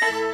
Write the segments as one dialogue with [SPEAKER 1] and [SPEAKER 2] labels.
[SPEAKER 1] Bye.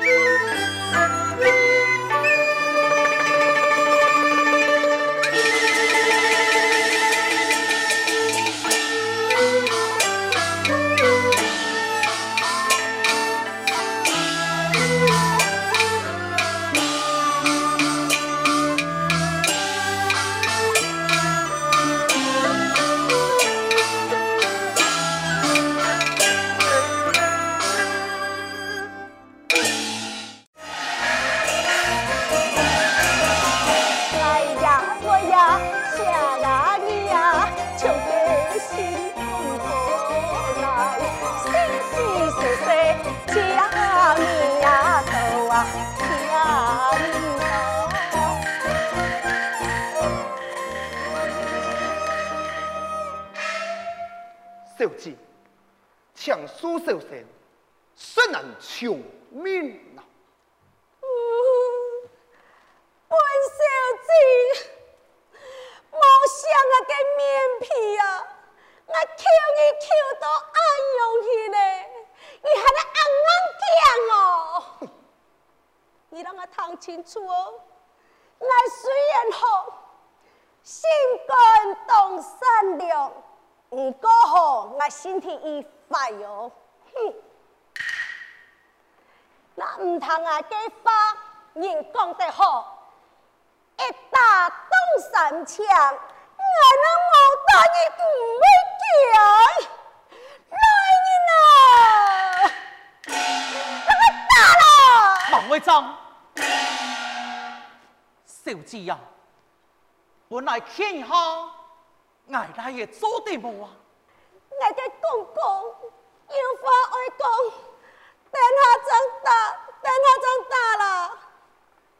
[SPEAKER 1] 小姐，强苏小生，虽然穷命啊！
[SPEAKER 2] 本小姐，莫想啊个面皮啊，我抽你抽到暗涌去嘞，你还得硬硬讲哦！你让我听清楚哦，我虽然好，心肝动善良。唔过好，我身体一坏哟，哼！那唔通啊，这话人讲得好，一打东山枪，我那冇打你唔会讲，来人啊，那个打了！
[SPEAKER 3] 孟会长，小姐呀，本来天下。俺大爷做得无啊？
[SPEAKER 2] 我的公公有话爱讲，等他长大，等他长大了。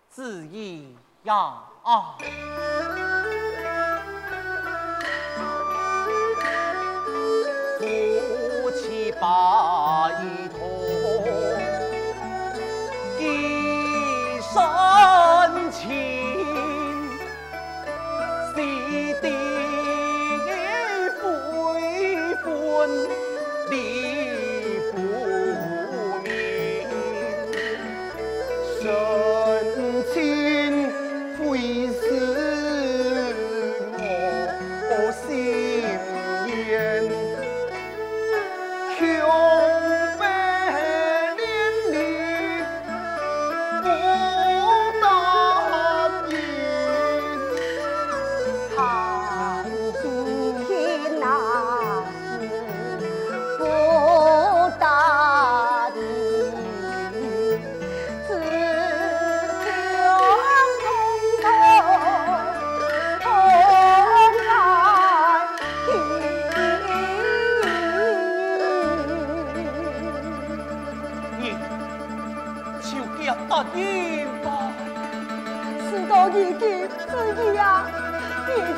[SPEAKER 3] 自意呀啊！
[SPEAKER 4] so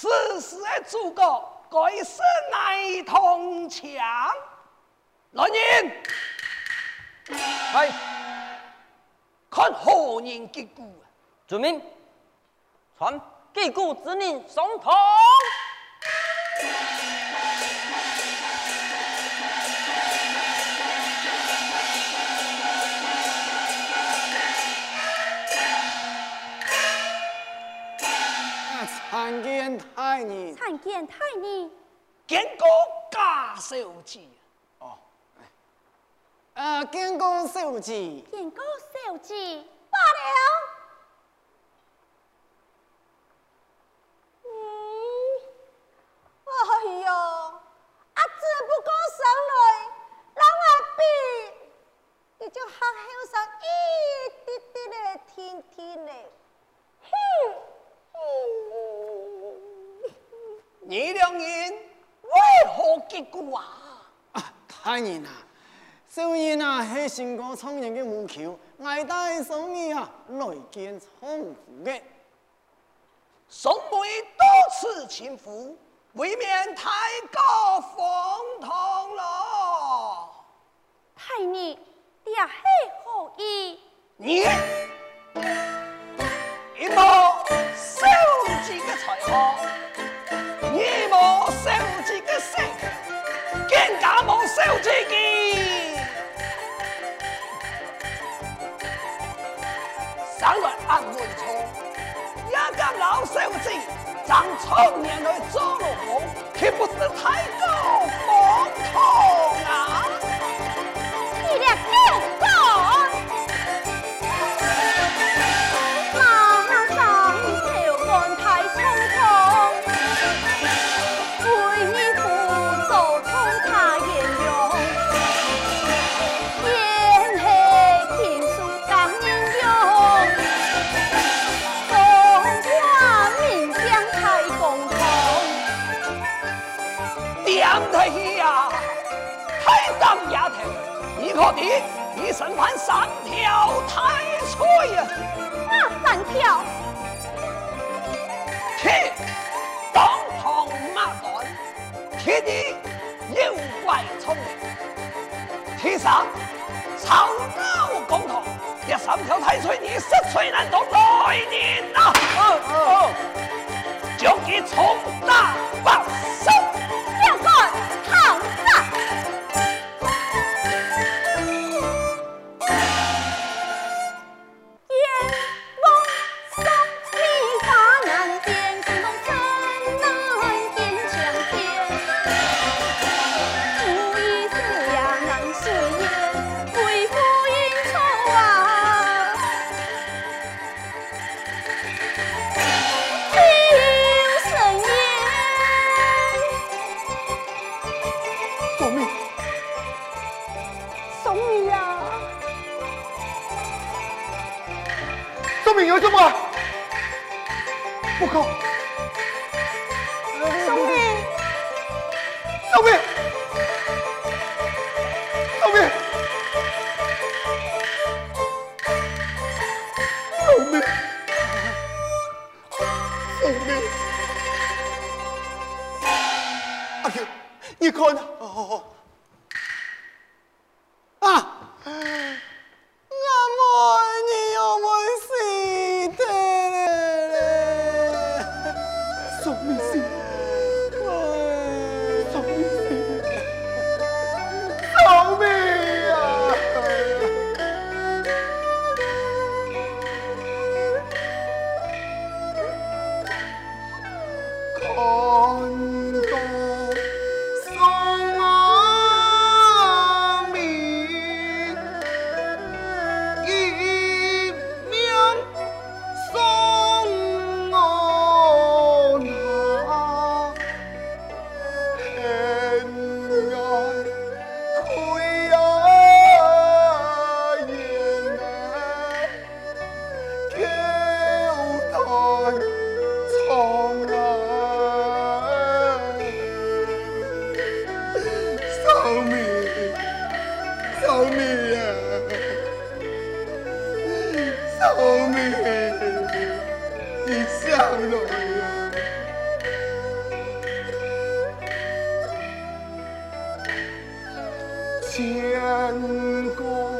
[SPEAKER 4] 此时的祖国该是乃同强。来人，
[SPEAKER 5] 来，
[SPEAKER 4] 看何人击鼓？
[SPEAKER 5] 遵命，传击鼓之令，送同。
[SPEAKER 6] 参见太尉，
[SPEAKER 2] 参见太尉，
[SPEAKER 4] 见过贾守基。
[SPEAKER 6] 哦，呃，见过守基，
[SPEAKER 2] 见过守基，罢了。嗯，哎呦，啊，只不过上来，让我比，你就好好上一滴滴的听听嘞，哼。
[SPEAKER 4] 你两人为何击鼓啊？
[SPEAKER 6] 啊，太人啊，少年啊，系新过创业的母舅，爱戴送你啊，来见从父的。
[SPEAKER 4] 送妹多次亲赴，未免太过荒唐了。
[SPEAKER 2] 太尉，你也系何意？
[SPEAKER 4] 你一莫守己的才华。你莫守这个世，更加莫守自己。上来安稳错，也敢老守子，将从年来做了梦，岂不是太过荒唐天
[SPEAKER 2] 地有怪聪
[SPEAKER 4] 明，铁上草脑公堂，第三条太岁你
[SPEAKER 2] 实谁难
[SPEAKER 4] 懂来年呐？哦哦，将其从大把手，宋明呀！宋明有这么？不好！天空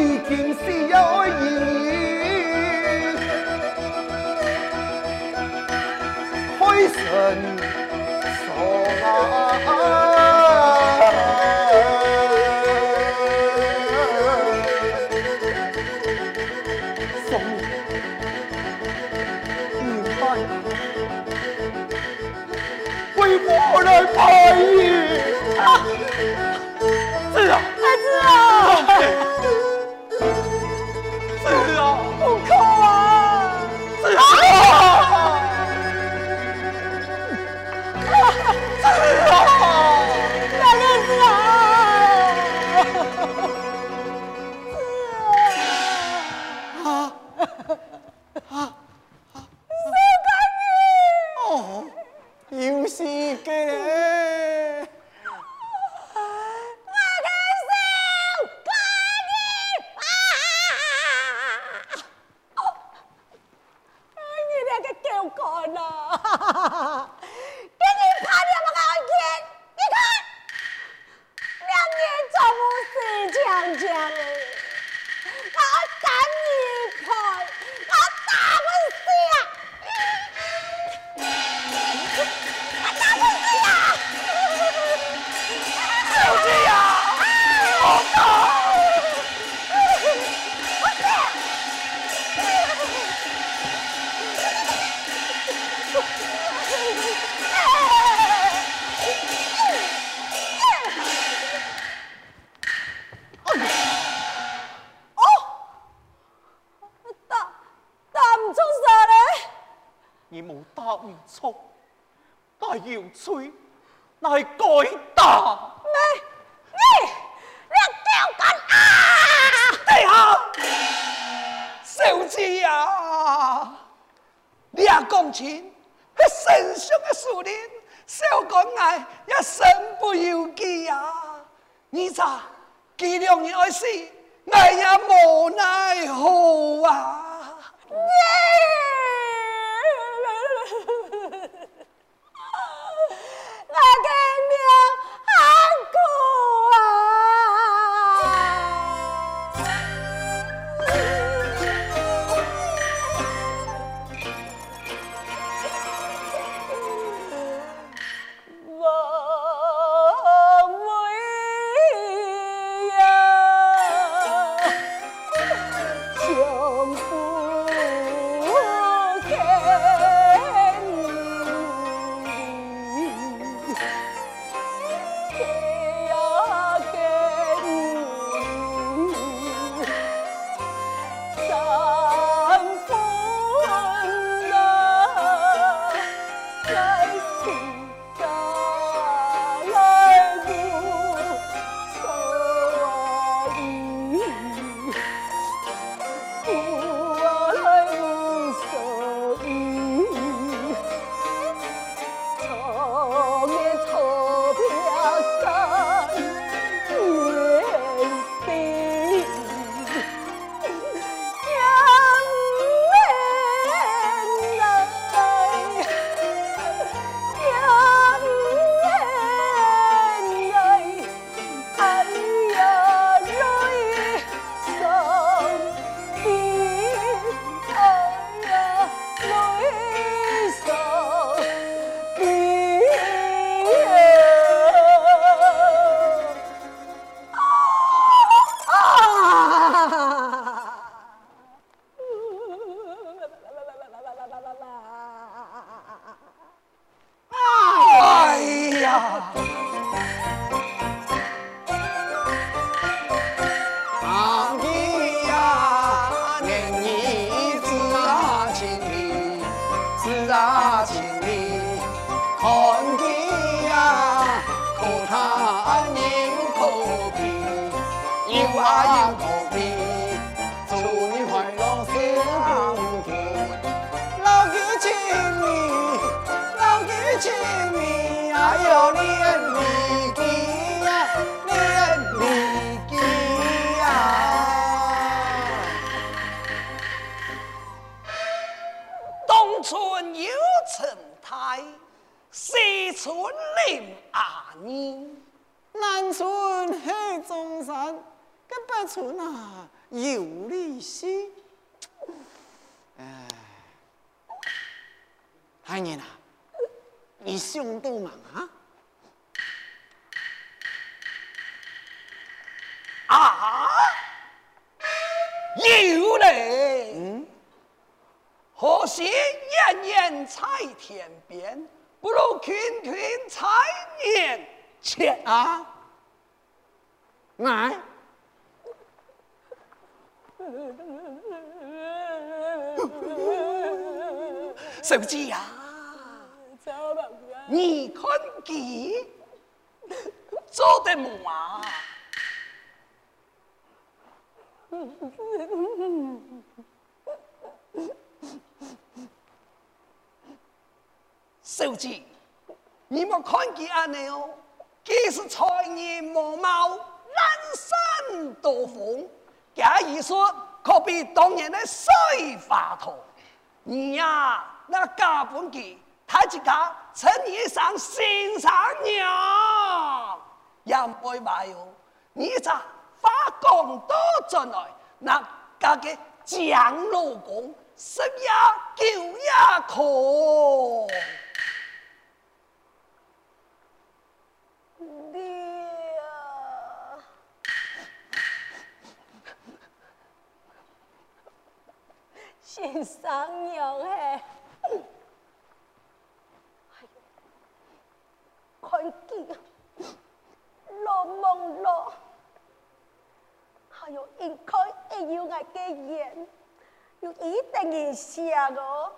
[SPEAKER 4] 已经死了一年，开神送啊！唔错，但要吹，
[SPEAKER 2] 乃该打。你你你叫干啊！地下，小
[SPEAKER 4] 子啊，你
[SPEAKER 6] 阿公亲，那神圣的树林，小干爱也身不由己呀！你咋，几两年
[SPEAKER 4] 来死，我也无奈何啊！你。跟北村啊有利息。哎，海年啊，你想多忙
[SPEAKER 6] 啊？啊，
[SPEAKER 4] 手机呀，你看见做的么啊？手机，你莫看见安尼哦，既是才年磨貌，人生多风。假如说，可比当年的水花头。你呀、啊，那家本记，他一家称你上新上娘，也唔会卖哦。你咋发工多进来，那家嘅蒋老公，十呀九呀可。
[SPEAKER 2] 新 上娘哎，看见老梦咯，还有应该也有爱嘅人，有一定嘅下个，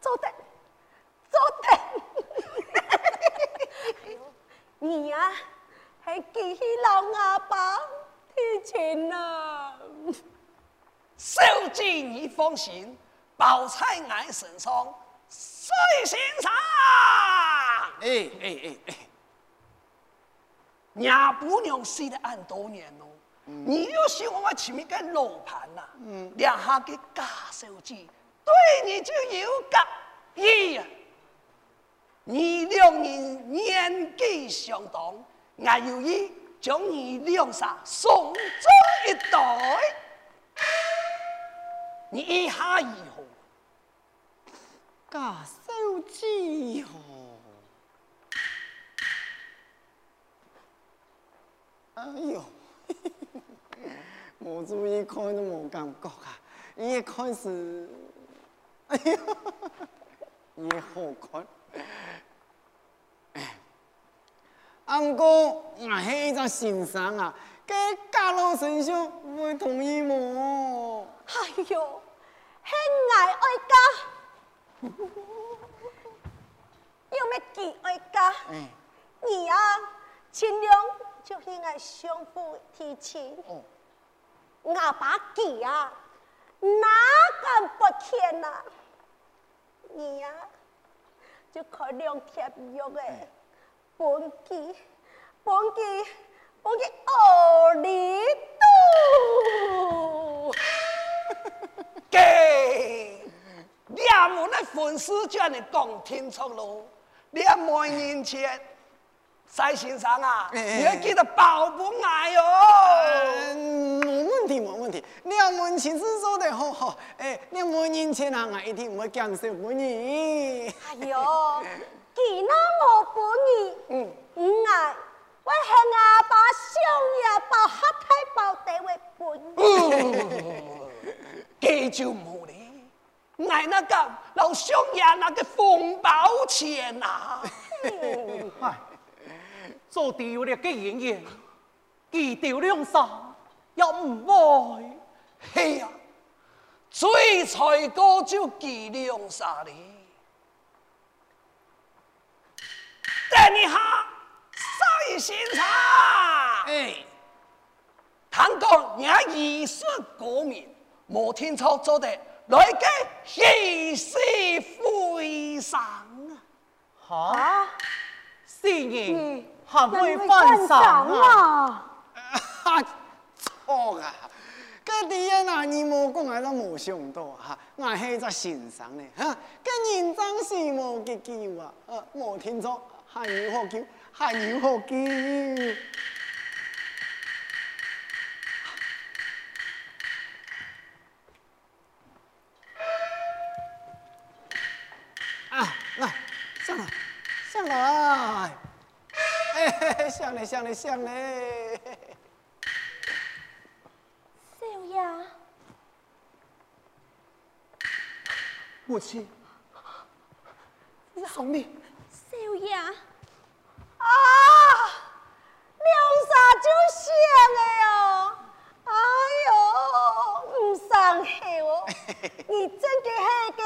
[SPEAKER 2] 做得做得，你呀还记起老阿爸提亲啊！
[SPEAKER 4] 小姐，你放心，包在俺身上，水先上。
[SPEAKER 6] 哎哎哎哎，
[SPEAKER 4] 娘不娘死了俺多年喽，嗯、你又喜欢我前面个楼盘呐？嗯，两下个假手机对你就有个意呀。你两人年纪相当，俺有意将你两下送走一代。你一下以后，
[SPEAKER 6] 假手机哦，哎呦，我注意看都冇感觉啊！你一开始，哎呀，你好看，哎，阿哥，我系一个先生啊，给假老先生会同意冇？
[SPEAKER 2] 哎呦！恨爱爱家，有咩记爱家？嗯，你啊，尽量就系爱相互提亲。哦，我把记啊，哪敢不欠啊？你呀，就开两贴药诶，本记，本记，本记二里多。
[SPEAKER 4] 给，两门的粉丝叫你讲清楚喽。两门年前，在先生啊，你要记得保不爱哟。
[SPEAKER 6] 嗯，没问题，没问题。两门其实说得好好，哎，两门年前啊，我一定唔会讲少不你。
[SPEAKER 2] 哎呦，既那我不你，嗯，唔爱，我向阿爸想呀，把黑太保得为本。
[SPEAKER 4] 给就冇咧，挨那个老兄呀，那个风包钱呐！
[SPEAKER 3] 哎，做丢了个演员，记丢两三又唔爱。
[SPEAKER 4] 嘿呀，最才哥就记两三哩。等你下，赛先生。哎，谈讲你艺术高明。冇听错做的，来个喜事会上啊！
[SPEAKER 3] 哈，新年还会翻上啊？
[SPEAKER 6] 哈，错啊！个啲嘢嗱，你冇讲我都冇想到哈，我系一个先生呢，哈，跟人真是冇嘅叫啊，啊，冇听错，还有好叫，还有好叫。哎，上来，上来，上来。
[SPEAKER 2] 少爷，
[SPEAKER 1] 母亲，送你。
[SPEAKER 2] 少爷，啊，两傻就想的哦，哎呦，唔生气哦，你真嘅系嘅，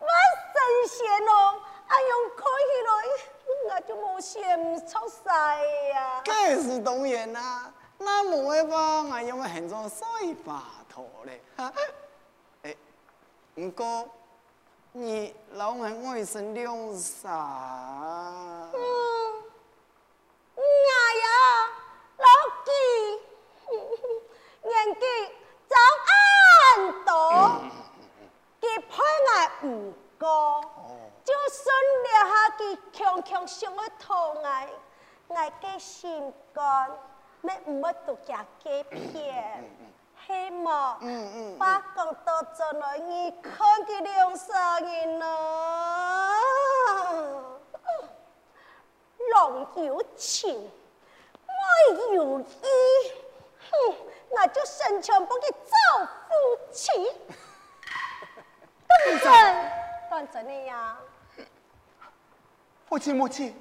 [SPEAKER 2] 我神仙哦，哎呦，看起来我就冇嫌出晒呀。
[SPEAKER 6] 这是当然啦，那冇办法，我用个很多水把头嘞，哈，哎，唔过你老系爱生两傻。
[SPEAKER 2] 嗯，我呀，老几，年纪早安多，佢配我唔过，就算了下佢强强想要讨爱，我嘅心肝，咩唔要独家欺骗，希望把讲到进来，你看佢两三年啦。郎有情，爱有意，哼，我就生全部给造夫妻。当真，当真的呀？
[SPEAKER 1] 母亲，母亲，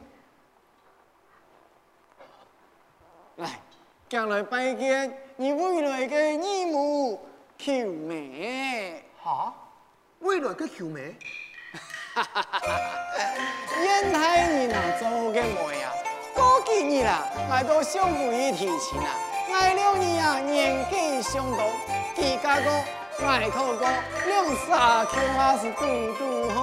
[SPEAKER 6] 来，将来拜见你未来的义母求美。
[SPEAKER 1] 哈，未来嘅求美，
[SPEAKER 6] 烟台你那做嘅妹啊，过几年啦，我都想不一提亲啦，我了你啊年纪相同，几家个爱口个两三口还是嘟嘟好。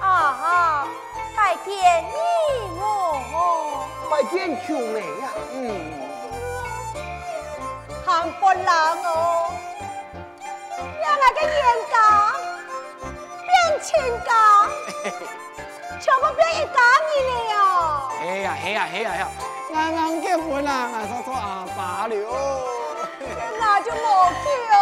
[SPEAKER 2] 啊哈，拜见义母，
[SPEAKER 1] 拜见求美呀、
[SPEAKER 6] 嗯，
[SPEAKER 2] 韩国人哦，让我嘅眼家变亲家，全部变一家人了哟。
[SPEAKER 6] 哎呀，哎呀，哎呀，哎呀，俺俺结婚啦，我说做阿爸了。
[SPEAKER 2] 那就冇叫，我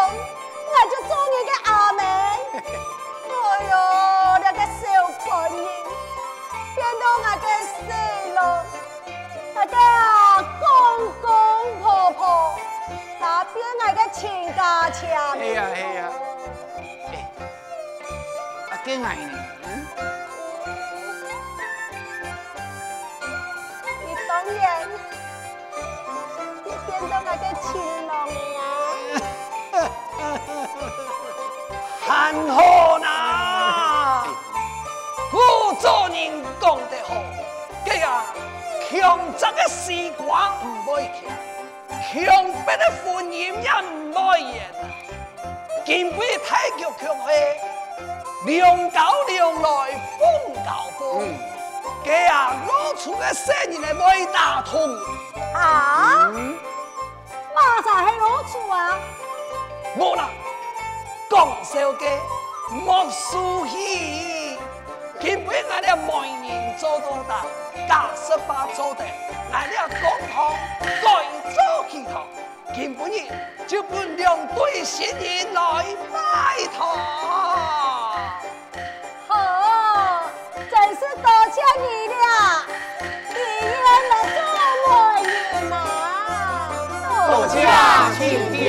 [SPEAKER 4] 个强则的时光唔会强，强迫的婚姻也唔会延。今辈太极强气，两高两来风高风，这啊老厝的生意来未打通。
[SPEAKER 2] 啊？马才系老厝啊？
[SPEAKER 4] 冇啦，讲笑嘅莫输气，今辈我哋每年做到大，假十八做得，我哋公堂该做其他，今半日就不两对新人来拜堂。
[SPEAKER 2] 好，真是多谢你了，你原来做媒人呐。
[SPEAKER 6] 多谢亲爹。